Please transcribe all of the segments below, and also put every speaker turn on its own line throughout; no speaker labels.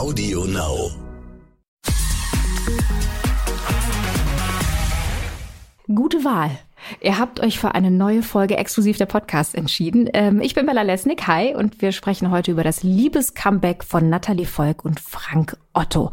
Audio Now.
Gute Wahl. Ihr habt euch für eine neue Folge exklusiv der Podcast entschieden. Ähm, ich bin Bella Lesnick, hi, und wir sprechen heute über das Liebescomeback von Natalie Volk und Frank Otto.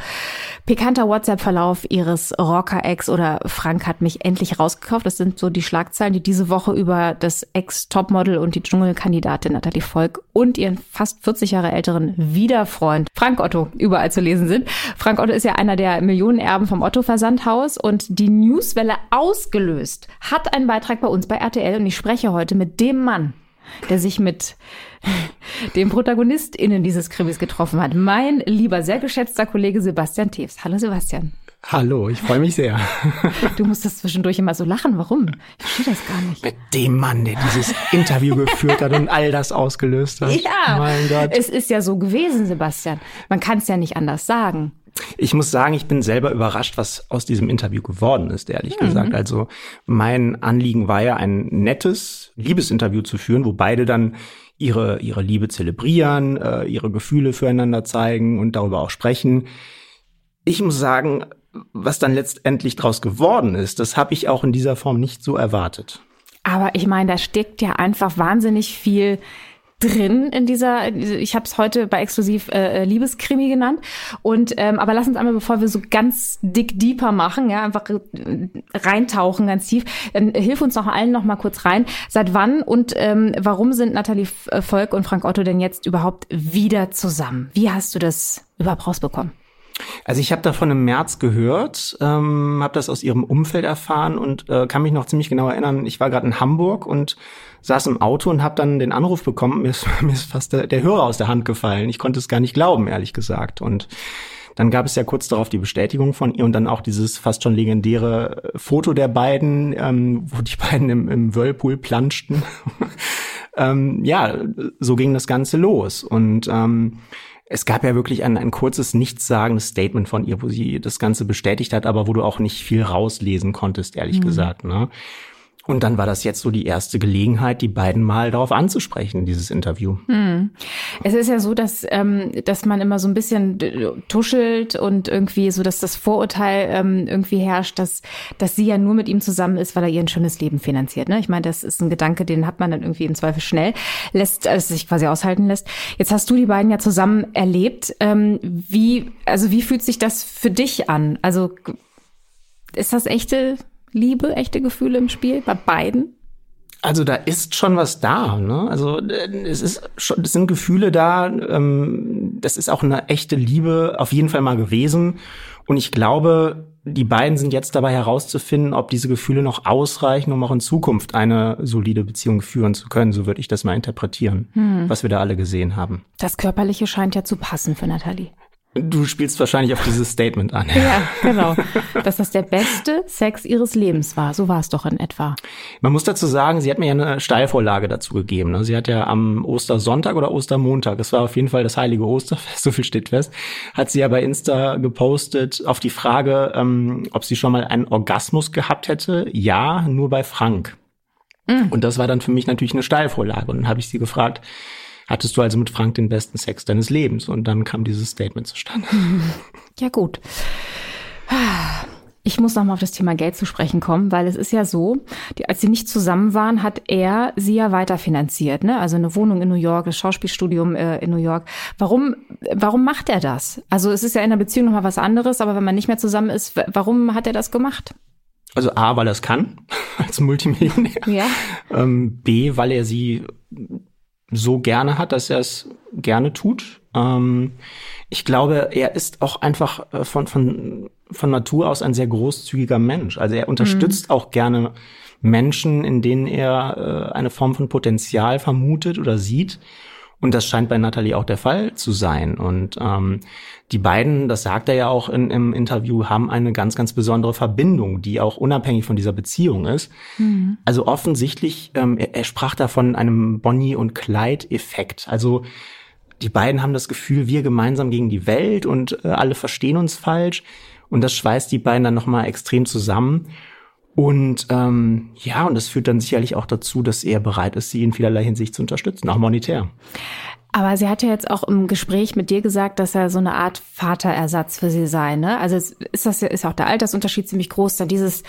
Pikanter WhatsApp-Verlauf ihres Rocker-Ex oder Frank hat mich endlich rausgekauft. Das sind so die Schlagzeilen, die diese Woche über das Ex-Topmodel und die Dschungelkandidatin Natalie Volk und ihren fast 40 Jahre älteren Wiederfreund Frank Otto überall zu lesen sind. Frank Otto ist ja einer der Millionenerben vom Otto-Versandhaus und die Newswelle ausgelöst hat ein Beitrag bei uns bei RTL und ich spreche heute mit dem Mann, der sich mit dem ProtagonistInnen dieses Krimis getroffen hat. Mein lieber, sehr geschätzter Kollege Sebastian Teves. Hallo Sebastian.
Hallo, ich freue mich sehr.
Du musst das zwischendurch immer so lachen. Warum? Ich verstehe das gar nicht.
Mit dem Mann, der dieses Interview geführt hat und all das ausgelöst hat.
Ja,
mein Gott.
es ist ja so gewesen, Sebastian. Man kann es ja nicht anders sagen.
Ich muss sagen, ich bin selber überrascht, was aus diesem Interview geworden ist, ehrlich mhm. gesagt. Also mein Anliegen war ja, ein nettes Liebesinterview zu führen, wo beide dann ihre, ihre Liebe zelebrieren, äh, ihre Gefühle füreinander zeigen und darüber auch sprechen. Ich muss sagen, was dann letztendlich draus geworden ist, das habe ich auch in dieser Form nicht so erwartet.
Aber ich meine, da steckt ja einfach wahnsinnig viel drin in dieser, ich habe es heute bei Exklusiv äh, Liebeskrimi genannt. Und ähm, aber lass uns einmal, bevor wir so ganz dick deeper machen, ja, einfach äh, reintauchen ganz tief, dann hilf uns noch allen noch mal kurz rein. Seit wann und ähm, warum sind Nathalie äh, Volk und Frank Otto denn jetzt überhaupt wieder zusammen? Wie hast du das überhaupt rausbekommen?
Also ich habe davon im März gehört, ähm, habe das aus ihrem Umfeld erfahren und äh, kann mich noch ziemlich genau erinnern. Ich war gerade in Hamburg und saß im Auto und habe dann den Anruf bekommen. Mir ist, mir ist fast der, der Hörer aus der Hand gefallen. Ich konnte es gar nicht glauben, ehrlich gesagt. Und dann gab es ja kurz darauf die Bestätigung von ihr und dann auch dieses fast schon legendäre äh, Foto der beiden, ähm, wo die beiden im, im Whirlpool planschten. ähm, ja, so ging das Ganze los. Und ähm, es gab ja wirklich ein, ein kurzes, nichtssagendes Statement von ihr, wo sie das Ganze bestätigt hat, aber wo du auch nicht viel rauslesen konntest, ehrlich mhm. gesagt. Ne? Und dann war das jetzt so die erste Gelegenheit, die beiden mal darauf anzusprechen, dieses Interview.
Hm. Es ist ja so, dass, ähm, dass man immer so ein bisschen tuschelt und irgendwie so, dass das Vorurteil ähm, irgendwie herrscht, dass, dass sie ja nur mit ihm zusammen ist, weil er ihr ein schönes Leben finanziert. Ne? Ich meine, das ist ein Gedanke, den hat man dann irgendwie im Zweifel schnell, lässt, also sich quasi aushalten lässt. Jetzt hast du die beiden ja zusammen erlebt. Ähm, wie, also wie fühlt sich das für dich an? Also ist das echte Liebe, echte Gefühle im Spiel bei beiden?
Also da ist schon was da. Ne? Also äh, es ist schon, es sind Gefühle da. Ähm, das ist auch eine echte Liebe auf jeden Fall mal gewesen. Und ich glaube, die beiden sind jetzt dabei herauszufinden, ob diese Gefühle noch ausreichen, um auch in Zukunft eine solide Beziehung führen zu können. So würde ich das mal interpretieren, hm. was wir da alle gesehen haben.
Das Körperliche scheint ja zu passen für Nathalie.
Du spielst wahrscheinlich auf dieses Statement an.
Ja, genau. Dass das der beste Sex ihres Lebens war. So war es doch in etwa.
Man muss dazu sagen, sie hat mir ja eine Steilvorlage dazu gegeben. Ne? Sie hat ja am Ostersonntag oder Ostermontag, das war auf jeden Fall das heilige Osterfest, so viel steht fest, hat sie ja bei Insta gepostet auf die Frage, ähm, ob sie schon mal einen Orgasmus gehabt hätte. Ja, nur bei Frank. Mhm. Und das war dann für mich natürlich eine Steilvorlage. Und dann habe ich sie gefragt, hattest du also mit Frank den besten Sex deines Lebens. Und dann kam dieses Statement zustande.
Ja, gut. Ich muss nochmal auf das Thema Geld zu sprechen kommen, weil es ist ja so, die, als sie nicht zusammen waren, hat er sie ja weiterfinanziert, ne? Also eine Wohnung in New York, das Schauspielstudium äh, in New York. Warum, warum macht er das? Also es ist ja in der Beziehung nochmal was anderes, aber wenn man nicht mehr zusammen ist, warum hat er das gemacht?
Also A, weil er es kann, als Multimillionär.
Ja.
Ähm, B, weil er sie so gerne hat, dass er es gerne tut. Ähm, ich glaube, er ist auch einfach äh, von, von, von Natur aus ein sehr großzügiger Mensch. Also er unterstützt mhm. auch gerne Menschen, in denen er äh, eine Form von Potenzial vermutet oder sieht. Und das scheint bei Natalie auch der Fall zu sein. Und ähm, die beiden, das sagt er ja auch in, im Interview, haben eine ganz, ganz besondere Verbindung, die auch unabhängig von dieser Beziehung ist. Mhm. Also offensichtlich, ähm, er, er sprach da von einem Bonnie- und Clyde-Effekt. Also die beiden haben das Gefühl, wir gemeinsam gegen die Welt und äh, alle verstehen uns falsch. Und das schweißt die beiden dann nochmal extrem zusammen. Und ähm, ja, und das führt dann sicherlich auch dazu, dass er bereit ist, sie in vielerlei Hinsicht zu unterstützen, auch monetär.
Aber sie hat ja jetzt auch im Gespräch mit dir gesagt, dass er so eine Art Vaterersatz für sie sei. Ne? Also ist das ist auch der Altersunterschied ziemlich groß. Dann dieses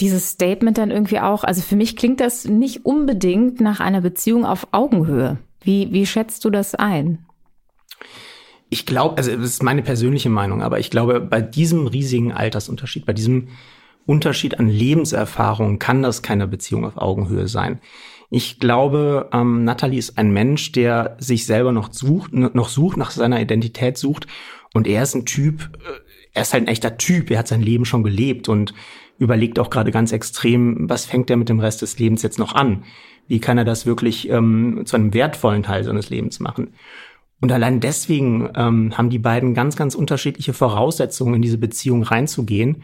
dieses Statement dann irgendwie auch. Also für mich klingt das nicht unbedingt nach einer Beziehung auf Augenhöhe. Wie wie schätzt du das ein?
Ich glaube, also das ist meine persönliche Meinung, aber ich glaube, bei diesem riesigen Altersunterschied, bei diesem Unterschied an Lebenserfahrung kann das keine Beziehung auf Augenhöhe sein. Ich glaube, ähm, Natalie ist ein Mensch, der sich selber noch sucht, noch sucht, nach seiner Identität sucht. Und er ist ein Typ, äh, er ist halt ein echter Typ. Er hat sein Leben schon gelebt und überlegt auch gerade ganz extrem, was fängt er mit dem Rest des Lebens jetzt noch an? Wie kann er das wirklich ähm, zu einem wertvollen Teil seines Lebens machen? Und allein deswegen ähm, haben die beiden ganz, ganz unterschiedliche Voraussetzungen, in diese Beziehung reinzugehen.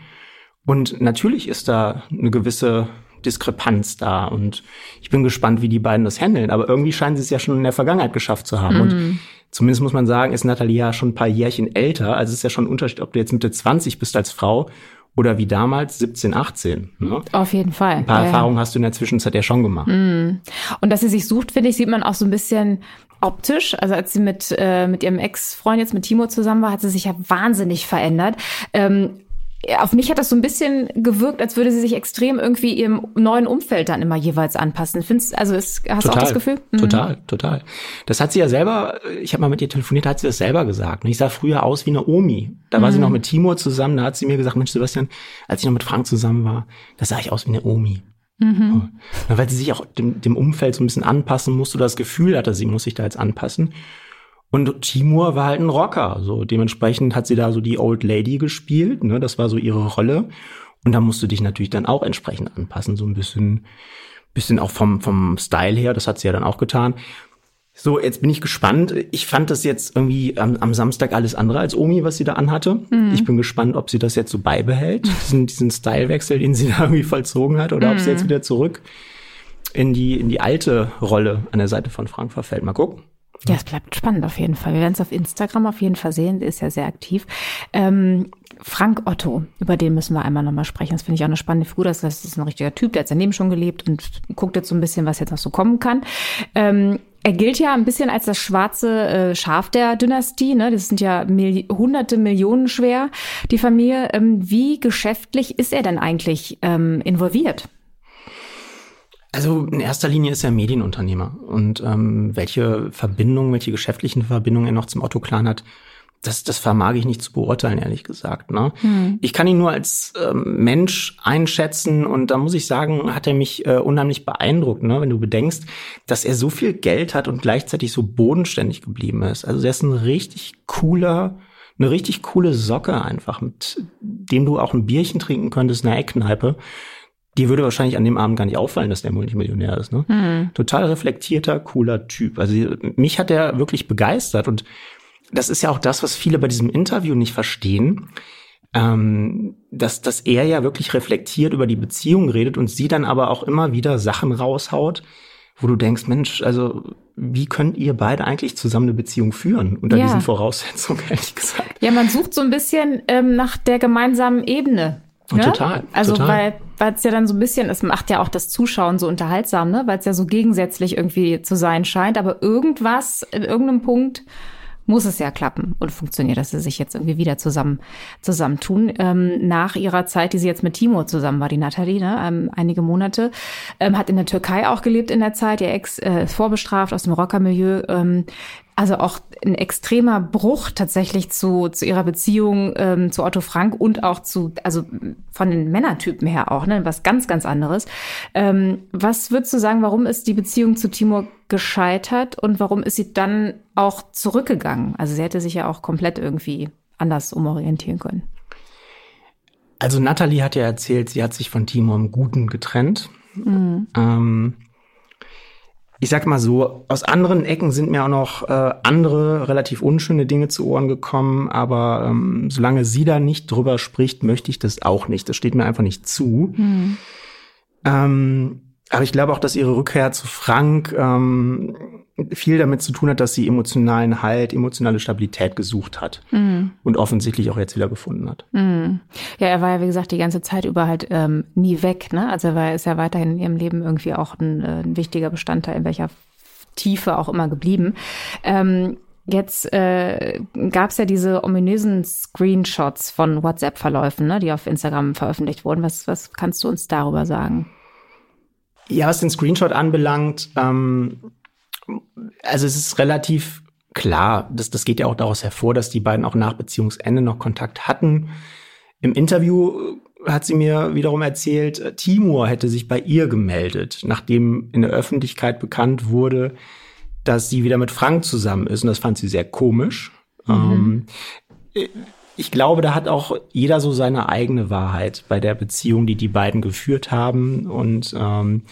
Und natürlich ist da eine gewisse Diskrepanz da. Und ich bin gespannt, wie die beiden das handeln. Aber irgendwie scheinen sie es ja schon in der Vergangenheit geschafft zu haben. Mhm. Und zumindest muss man sagen, ist Nathalie ja schon ein paar Jährchen älter. Also es ist ja schon ein Unterschied, ob du jetzt Mitte 20 bist als Frau oder wie damals 17, 18. Ne?
Auf jeden Fall.
Ein paar ja, Erfahrungen hast du in der Zwischenzeit ja schon gemacht.
Mhm. Und dass sie sich sucht, finde ich, sieht man auch so ein bisschen optisch. Also als sie mit, äh, mit ihrem Ex-Freund jetzt mit Timo zusammen war, hat sie sich ja wahnsinnig verändert. Ähm, auf mich hat das so ein bisschen gewirkt, als würde sie sich extrem irgendwie ihrem neuen Umfeld dann immer jeweils anpassen. Findest also ist, hast total, du auch das Gefühl?
Mhm. Total, total. Das hat sie ja selber, ich habe mal mit ihr telefoniert, hat sie das selber gesagt. Ich sah früher aus wie eine Omi. Da war mhm. sie noch mit Timur zusammen, da hat sie mir gesagt, Mensch Sebastian, als ich noch mit Frank zusammen war, da sah ich aus wie eine Omi. Mhm. Ja, weil sie sich auch dem, dem Umfeld so ein bisschen anpassen musste, das Gefühl hatte, sie muss sich da jetzt anpassen. Und Timur war halt ein Rocker. So dementsprechend hat sie da so die Old Lady gespielt. Ne? Das war so ihre Rolle. Und da musst du dich natürlich dann auch entsprechend anpassen, so ein bisschen, bisschen auch vom vom Style her. Das hat sie ja dann auch getan. So, jetzt bin ich gespannt. Ich fand das jetzt irgendwie am, am Samstag alles andere als Omi, was sie da anhatte. Mhm. Ich bin gespannt, ob sie das jetzt so beibehält, diesen, diesen Stylewechsel, den sie da irgendwie vollzogen hat, oder mhm. ob sie jetzt mhm. wieder zurück in die, in die alte Rolle an der Seite von Frank verfällt. Mal gucken.
Ja, es bleibt spannend auf jeden Fall. Wir werden es auf Instagram auf jeden Fall sehen. Ist ja sehr aktiv. Ähm, Frank Otto, über den müssen wir einmal nochmal sprechen. Das finde ich auch eine spannende Figur. Das ist ein richtiger Typ, der hat sein Leben schon gelebt und guckt jetzt so ein bisschen, was jetzt noch so kommen kann. Ähm, er gilt ja ein bisschen als das schwarze äh, Schaf der Dynastie. Ne? Das sind ja Milli hunderte Millionen schwer, die Familie. Ähm, wie geschäftlich ist er denn eigentlich ähm, involviert?
Also in erster Linie ist er Medienunternehmer und ähm, welche Verbindungen, welche geschäftlichen Verbindungen er noch zum Otto-Clan hat, das, das vermag ich nicht zu beurteilen, ehrlich gesagt. Ne? Hm. Ich kann ihn nur als ähm, Mensch einschätzen und da muss ich sagen, hat er mich äh, unheimlich beeindruckt, ne? wenn du bedenkst, dass er so viel Geld hat und gleichzeitig so bodenständig geblieben ist. Also er ist ein richtig cooler, eine richtig coole Socke einfach, mit dem du auch ein Bierchen trinken könntest in einer Eckkneipe die würde wahrscheinlich an dem Abend gar nicht auffallen, dass der Multimillionär ist. Ne? Mhm. Total reflektierter, cooler Typ. Also mich hat er wirklich begeistert und das ist ja auch das, was viele bei diesem Interview nicht verstehen, ähm, dass, dass er ja wirklich reflektiert über die Beziehung redet und sie dann aber auch immer wieder Sachen raushaut, wo du denkst, Mensch, also wie könnt ihr beide eigentlich zusammen eine Beziehung führen unter ja. diesen Voraussetzungen, ehrlich gesagt?
Ja, man sucht so ein bisschen ähm, nach der gemeinsamen Ebene.
Ne? Total.
Also
total.
weil es ja dann so ein bisschen, es macht ja auch das Zuschauen so unterhaltsam, ne? Weil es ja so gegensätzlich irgendwie zu sein scheint. Aber irgendwas in irgendeinem Punkt muss es ja klappen und funktioniert, dass sie sich jetzt irgendwie wieder zusammen zusammentun. Ähm, nach ihrer Zeit, die sie jetzt mit Timo zusammen war, die Nathalie, ne, ähm, einige Monate, ähm, hat in der Türkei auch gelebt in der Zeit. Ihr Ex äh, vorbestraft aus dem Rockermilieu. Ähm, also auch ein extremer Bruch tatsächlich zu, zu ihrer Beziehung ähm, zu Otto Frank und auch zu, also von den Männertypen her auch, ne, was ganz, ganz anderes. Ähm, was würdest du sagen, warum ist die Beziehung zu Timur gescheitert und warum ist sie dann auch zurückgegangen? Also sie hätte sich ja auch komplett irgendwie anders umorientieren können.
Also Natalie hat ja erzählt, sie hat sich von Timur im Guten getrennt. Mhm. Ähm, ich sag mal so, aus anderen Ecken sind mir auch noch äh, andere relativ unschöne Dinge zu Ohren gekommen, aber ähm, solange sie da nicht drüber spricht, möchte ich das auch nicht. Das steht mir einfach nicht zu. Mhm. Ähm, aber ich glaube auch, dass ihre Rückkehr zu Frank ähm, viel damit zu tun hat, dass sie emotionalen Halt, emotionale Stabilität gesucht hat mhm. und offensichtlich auch jetzt wieder gefunden hat.
Mhm. Ja, er war ja wie gesagt die ganze Zeit über halt ähm, nie weg, ne? Also er war ist ja weiterhin in ihrem Leben irgendwie auch ein, äh, ein wichtiger Bestandteil, in welcher Tiefe auch immer geblieben. Ähm, Jetzt äh, gab es ja diese ominösen Screenshots von WhatsApp-Verläufen, ne, die auf Instagram veröffentlicht wurden. Was, was kannst du uns darüber sagen?
Ja, was den Screenshot anbelangt, ähm, also es ist relativ klar, das, das geht ja auch daraus hervor, dass die beiden auch nach Beziehungsende noch Kontakt hatten. Im Interview hat sie mir wiederum erzählt, Timur hätte sich bei ihr gemeldet, nachdem in der Öffentlichkeit bekannt wurde, dass sie wieder mit Frank zusammen ist. Und das fand sie sehr komisch. Mhm. Ähm, ich glaube, da hat auch jeder so seine eigene Wahrheit bei der Beziehung, die die beiden geführt haben. Und ähm,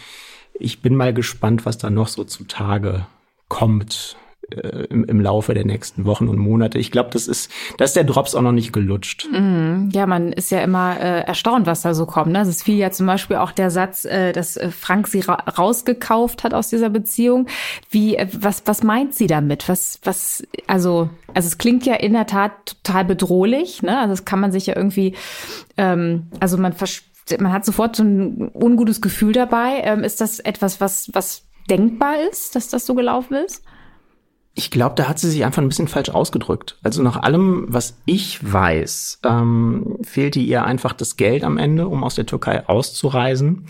ich bin mal gespannt, was da noch so zutage kommt äh, im, im Laufe der nächsten Wochen und Monate. Ich glaube, das ist, das ist der Drops auch noch nicht gelutscht.
Mm, ja, man ist ja immer äh, erstaunt, was da so kommt. Ne? Es fiel ja zum Beispiel auch der Satz, äh, dass äh, Frank sie ra rausgekauft hat aus dieser Beziehung. Wie, äh, was, was meint sie damit? Was, was, also, also es klingt ja in der Tat total bedrohlich. Ne? Also das kann man sich ja irgendwie, ähm, also man man hat sofort so ein ungutes Gefühl dabei. Ähm, ist das etwas, was, was denkbar ist, dass das so gelaufen ist?
Ich glaube, da hat sie sich einfach ein bisschen falsch ausgedrückt. Also nach allem, was ich weiß, ähm, fehlte ihr einfach das Geld am Ende, um aus der Türkei auszureisen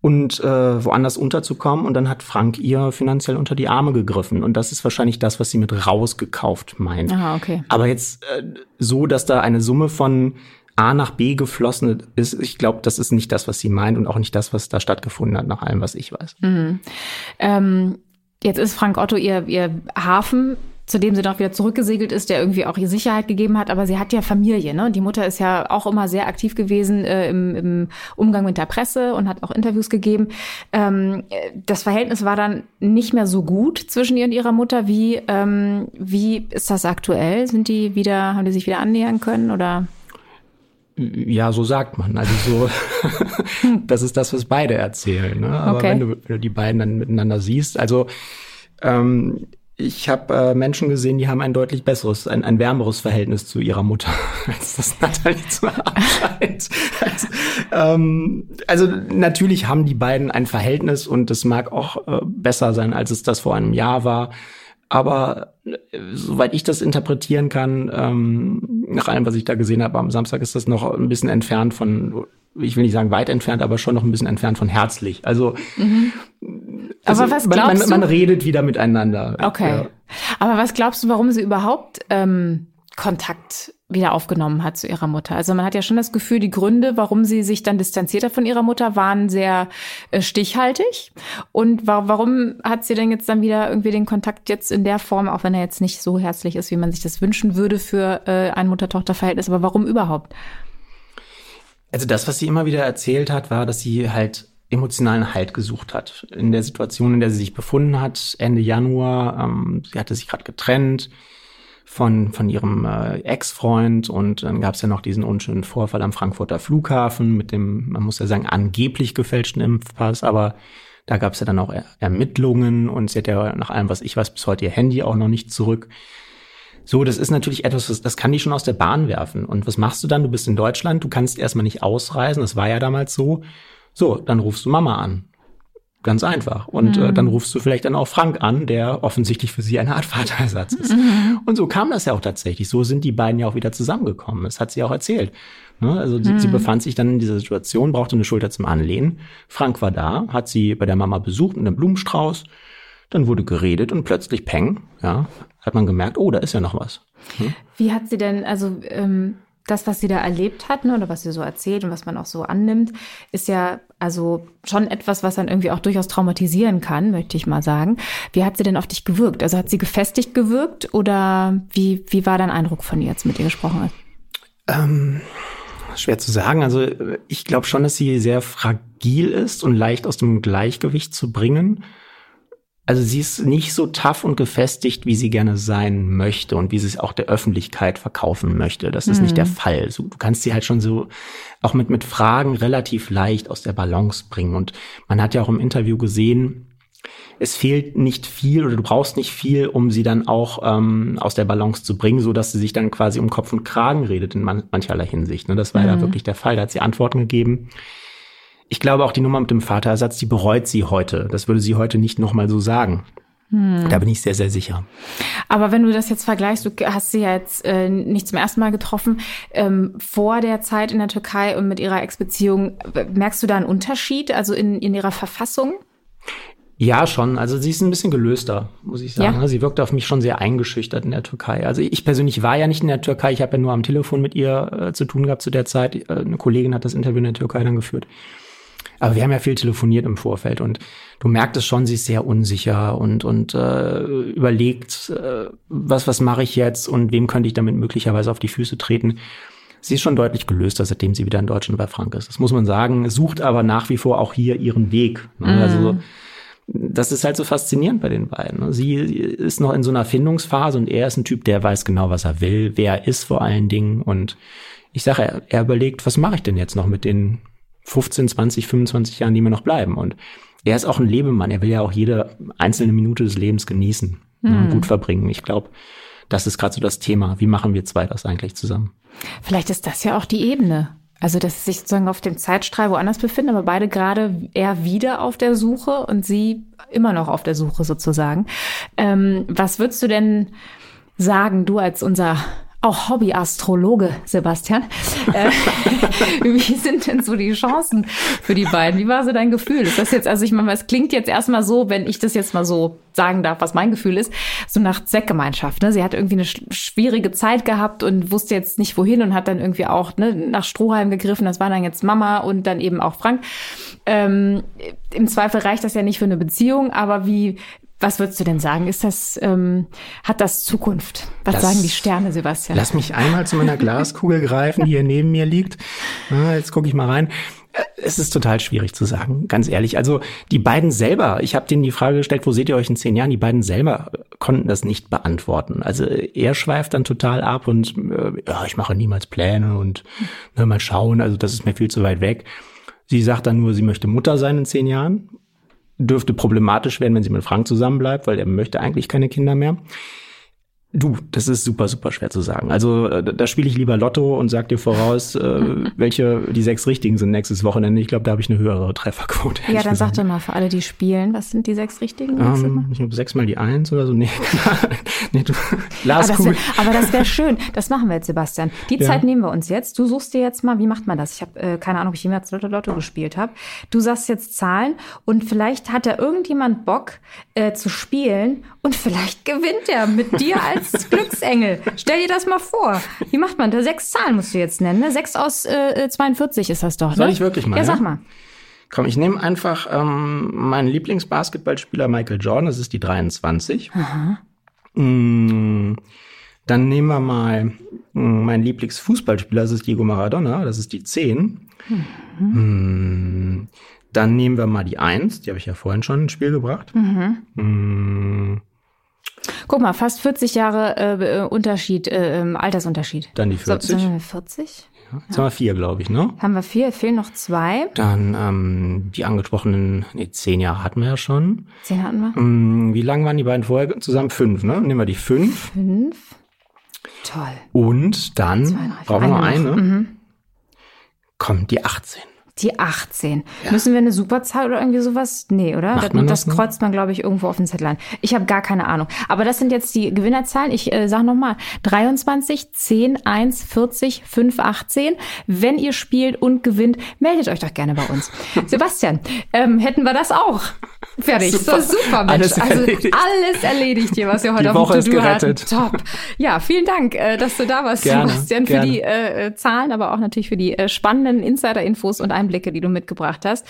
und äh, woanders unterzukommen. Und dann hat Frank ihr finanziell unter die Arme gegriffen. Und das ist wahrscheinlich das, was sie mit rausgekauft meint.
Aha, okay.
Aber jetzt äh, so, dass da eine Summe von A nach B geflossen ist, ich glaube, das ist nicht das, was sie meint und auch nicht das, was da stattgefunden hat, nach allem, was ich weiß.
Mhm. Ähm Jetzt ist Frank Otto ihr, ihr Hafen, zu dem sie doch wieder zurückgesegelt ist, der irgendwie auch ihr Sicherheit gegeben hat. Aber sie hat ja Familie, ne? Die Mutter ist ja auch immer sehr aktiv gewesen äh, im, im Umgang mit der Presse und hat auch Interviews gegeben. Ähm, das Verhältnis war dann nicht mehr so gut zwischen ihr und ihrer Mutter. Wie, ähm, wie ist das aktuell? Sind die wieder, haben die sich wieder annähern können oder?
Ja, so sagt man. Also so, das ist das, was beide erzählen. Ne? Aber okay. wenn, du, wenn du die beiden dann miteinander siehst, also ähm, ich habe äh, Menschen gesehen, die haben ein deutlich besseres, ein, ein wärmeres Verhältnis zu ihrer Mutter, als das Natalie zu haben scheint. Also, ähm, also natürlich haben die beiden ein Verhältnis und das mag auch äh, besser sein, als es das vor einem Jahr war. Aber äh, soweit ich das interpretieren kann, ähm, nach allem, was ich da gesehen habe am Samstag, ist das noch ein bisschen entfernt von, ich will nicht sagen weit entfernt, aber schon noch ein bisschen entfernt von herzlich. Also, mhm.
also aber was glaubst
man, man, man, redet wieder miteinander.
Okay. Ja. Aber was glaubst du, warum sie überhaupt ähm, Kontakt wieder aufgenommen hat zu ihrer Mutter. Also man hat ja schon das Gefühl, die Gründe, warum sie sich dann distanziert hat von ihrer Mutter, waren sehr äh, stichhaltig. Und wa warum hat sie denn jetzt dann wieder irgendwie den Kontakt jetzt in der Form, auch wenn er jetzt nicht so herzlich ist, wie man sich das wünschen würde für äh, ein Mutter-Tochter-Verhältnis, aber warum überhaupt?
Also das, was sie immer wieder erzählt hat, war, dass sie halt emotionalen Halt gesucht hat. In der Situation, in der sie sich befunden hat, Ende Januar, ähm, sie hatte sich gerade getrennt, von, von ihrem äh, Ex-Freund und dann gab es ja noch diesen unschönen Vorfall am Frankfurter Flughafen mit dem, man muss ja sagen, angeblich gefälschten Impfpass, aber da gab es ja dann auch er Ermittlungen und sie hat ja nach allem, was ich weiß, bis heute ihr Handy auch noch nicht zurück. So, das ist natürlich etwas, das, das kann die schon aus der Bahn werfen. Und was machst du dann? Du bist in Deutschland, du kannst erstmal nicht ausreisen, das war ja damals so. So, dann rufst du Mama an. Ganz einfach. Und mhm. äh, dann rufst du vielleicht dann auch Frank an, der offensichtlich für sie eine Art Vaterersatz ist. Mhm. Und so kam das ja auch tatsächlich. So sind die beiden ja auch wieder zusammengekommen. Das hat sie auch erzählt. Ne? Also mhm. sie, sie, mhm. befand sich dann in dieser Situation, brauchte eine Schulter zum Anlehnen. Frank war da, hat sie bei der Mama besucht mit einem Blumenstrauß. Dann wurde geredet und plötzlich Peng, ja, hat man gemerkt, oh, da ist ja noch was.
Hm? Wie hat sie denn, also ähm, das, was sie da erlebt hat, ne, oder was sie so erzählt und was man auch so annimmt, ist ja also schon etwas, was dann irgendwie auch durchaus traumatisieren kann, möchte ich mal sagen. Wie hat sie denn auf dich gewirkt? Also hat sie gefestigt gewirkt oder wie, wie war dein Eindruck von ihr, als mit ihr gesprochen hast?
Ähm, schwer zu sagen. Also ich glaube schon, dass sie sehr fragil ist und leicht aus dem Gleichgewicht zu bringen. Also sie ist nicht so tough und gefestigt, wie sie gerne sein möchte und wie sie es auch der Öffentlichkeit verkaufen möchte. Das ist mhm. nicht der mhm. Fall. du kannst sie halt schon so auch mit, mit Fragen relativ leicht aus der Balance bringen. Und man hat ja auch im Interview gesehen, es fehlt nicht viel oder du brauchst nicht viel, um sie dann auch ähm, aus der Balance zu bringen, so dass sie sich dann quasi um Kopf und Kragen redet in man mancherlei Hinsicht. Ne? Das war mhm. ja wirklich der Fall. Da hat sie Antworten gegeben ich glaube auch die Nummer mit dem Vaterersatz, die bereut sie heute. Das würde sie heute nicht nochmal so sagen. Hm. Da bin ich sehr, sehr sicher.
Aber wenn du das jetzt vergleichst, du hast sie ja jetzt äh, nicht zum ersten Mal getroffen, ähm, vor der Zeit in der Türkei und mit ihrer Ex-Beziehung, merkst du da einen Unterschied, also in, in ihrer Verfassung?
Ja, schon. Also sie ist ein bisschen gelöster, muss ich sagen. Ja. Sie wirkte auf mich schon sehr eingeschüchtert in der Türkei. Also ich persönlich war ja nicht in der Türkei. Ich habe ja nur am Telefon mit ihr äh, zu tun gehabt zu der Zeit. Äh, eine Kollegin hat das Interview in der Türkei dann geführt. Aber wir haben ja viel telefoniert im Vorfeld und du merktest schon, sie ist sehr unsicher und und äh, überlegt, äh, was was mache ich jetzt und wem könnte ich damit möglicherweise auf die Füße treten. Sie ist schon deutlich gelöster, seitdem sie wieder in Deutschland bei Frank ist. Das muss man sagen. Sucht aber nach wie vor auch hier ihren Weg. Ne? Mhm. Also das ist halt so faszinierend bei den beiden. Ne? Sie ist noch in so einer Findungsphase und er ist ein Typ, der weiß genau, was er will, wer er ist vor allen Dingen. Und ich sage, er, er überlegt, was mache ich denn jetzt noch mit den 15, 20, 25 Jahren, die mir noch bleiben? Und er ist auch ein Lebemann. Er will ja auch jede einzelne Minute des Lebens genießen mhm. und gut verbringen. Ich glaube, das ist gerade so das Thema. Wie machen wir zwei das eigentlich zusammen?
Vielleicht ist das ja auch die Ebene. Also, dass sie sich sozusagen auf dem Zeitstrahl woanders befinden, aber beide gerade eher wieder auf der Suche und sie immer noch auf der Suche sozusagen. Ähm, was würdest du denn sagen, du als unser auch Hobbyastrologe, Sebastian. Äh, wie sind denn so die Chancen für die beiden? Wie war so dein Gefühl? Ist das jetzt, also ich meine, es klingt jetzt erstmal so, wenn ich das jetzt mal so sagen darf, was mein Gefühl ist, so nach Zweckgemeinschaft. Ne? Sie hat irgendwie eine schwierige Zeit gehabt und wusste jetzt nicht wohin und hat dann irgendwie auch ne, nach Strohhalm gegriffen. Das war dann jetzt Mama und dann eben auch Frank. Ähm, Im Zweifel reicht das ja nicht für eine Beziehung, aber wie, was würdest du denn sagen? Ist das, ähm, hat das Zukunft? Was das, sagen die Sterne, Sebastian?
Lass mich einmal zu meiner Glaskugel greifen, die hier neben mir liegt. Na, jetzt gucke ich mal rein. Äh, es ist total schwierig zu sagen, ganz ehrlich. Also die beiden selber, ich habe denen die Frage gestellt, wo seht ihr euch in zehn Jahren? Die beiden selber konnten das nicht beantworten. Also er schweift dann total ab und äh, ja, ich mache niemals Pläne und ne, mal schauen. Also das ist mir viel zu weit weg. Sie sagt dann nur, sie möchte Mutter sein in zehn Jahren dürfte problematisch werden, wenn sie mit Frank zusammenbleibt, weil er möchte eigentlich keine Kinder mehr. Du, das ist super, super schwer zu sagen. Also äh, da spiele ich lieber Lotto und sag dir voraus, äh, welche die sechs richtigen sind nächstes Wochenende. Ich glaube, da habe ich eine höhere Trefferquote.
Ja, dann sag doch mal für alle, die spielen, was sind die sechs richtigen?
Um, ähm, ich glaube, sechs mal die eins oder so. Nee, nee du,
Glaskugel. Aber das wäre wär schön. Das machen wir jetzt, Sebastian. Die ja. Zeit nehmen wir uns jetzt. Du suchst dir jetzt mal, wie macht man das? Ich habe äh, keine Ahnung, ob ich jemals Lotto, Lotto gespielt habe. Du sagst jetzt Zahlen und vielleicht hat da irgendjemand Bock äh, zu spielen und vielleicht gewinnt er mit dir als als Glücksengel. Stell dir das mal vor. Wie macht man das? Sechs Zahlen musst du jetzt nennen. Ne? Sechs aus äh, 42 ist das doch. Ne?
Soll ich wirklich mal?
Ja, sag mal.
Komm, ich nehme einfach ähm, meinen Lieblingsbasketballspieler Michael Jordan, das ist die 23. Aha. Mm, dann nehmen wir mal mm, meinen Lieblingsfußballspieler, das ist Diego Maradona, das ist die 10. Mhm. Mm, dann nehmen wir mal die 1, die habe ich ja vorhin schon ins Spiel gebracht. Mhm.
Guck mal, fast 40 Jahre äh, äh, Unterschied, äh, ähm, Altersunterschied.
Dann die 40.
So, 40?
Ja, jetzt ja. haben wir vier, glaube ich, ne?
Haben wir vier, fehlen noch zwei.
Dann ähm, die angesprochenen, nee, zehn Jahre hatten wir ja schon.
Zehn hatten wir.
Ähm, wie lang waren die beiden vorher zusammen? Fünf, ne? Nehmen wir die fünf.
Fünf. Toll.
Und dann zwei, drei, brauchen wir eine. Mhm. Komm, die 18.
Die 18. Ja. Müssen wir eine Superzahl oder irgendwie sowas? Nee, oder?
Man
das, das kreuzt man, glaube ich, irgendwo auf den Zettel an. Ich habe gar keine Ahnung. Aber das sind jetzt die Gewinnerzahlen. Ich äh, sage nochmal. 23, 10, 1, 40, 5, 18. Wenn ihr spielt und gewinnt, meldet euch doch gerne bei uns. Sebastian, ähm, hätten wir das auch. Fertig. Super. So super, Mensch. Alles also erledigt. alles erledigt hier, was ihr heute
die
auf
dem To-Do hattet.
Top. Ja, vielen Dank, äh, dass du da warst,
gerne,
Sebastian,
gerne.
für die äh, Zahlen, aber auch natürlich für die äh, spannenden Insider-Infos und Einblicke, die du mitgebracht hast.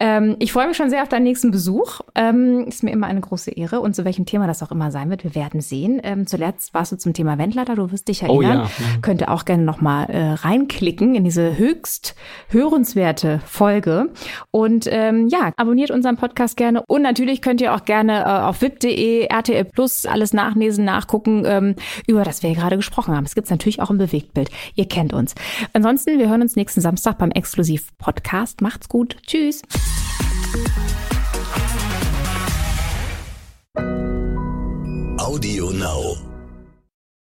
Ähm, ich freue mich schon sehr auf deinen nächsten Besuch. Ähm, ist mir immer eine große Ehre und zu welchem Thema das auch immer sein wird, wir werden sehen. Ähm, zuletzt warst du zum Thema Wendler du wirst dich erinnern. Oh ja, ja. Könnt ihr auch gerne nochmal äh, reinklicken in diese höchst hörenswerte Folge. Und ähm, ja, abonniert unseren Podcast gerne und natürlich könnt ihr auch gerne äh, auf wip.de, RTL Plus alles nachlesen, nachgucken, ähm, über das wir gerade gesprochen haben. Es gibt natürlich auch im Bewegtbild. Ihr kennt uns. Ansonsten, wir hören uns nächsten Samstag beim Exklusiv-Podcast. Macht's gut. Tschüss.
Audio Now.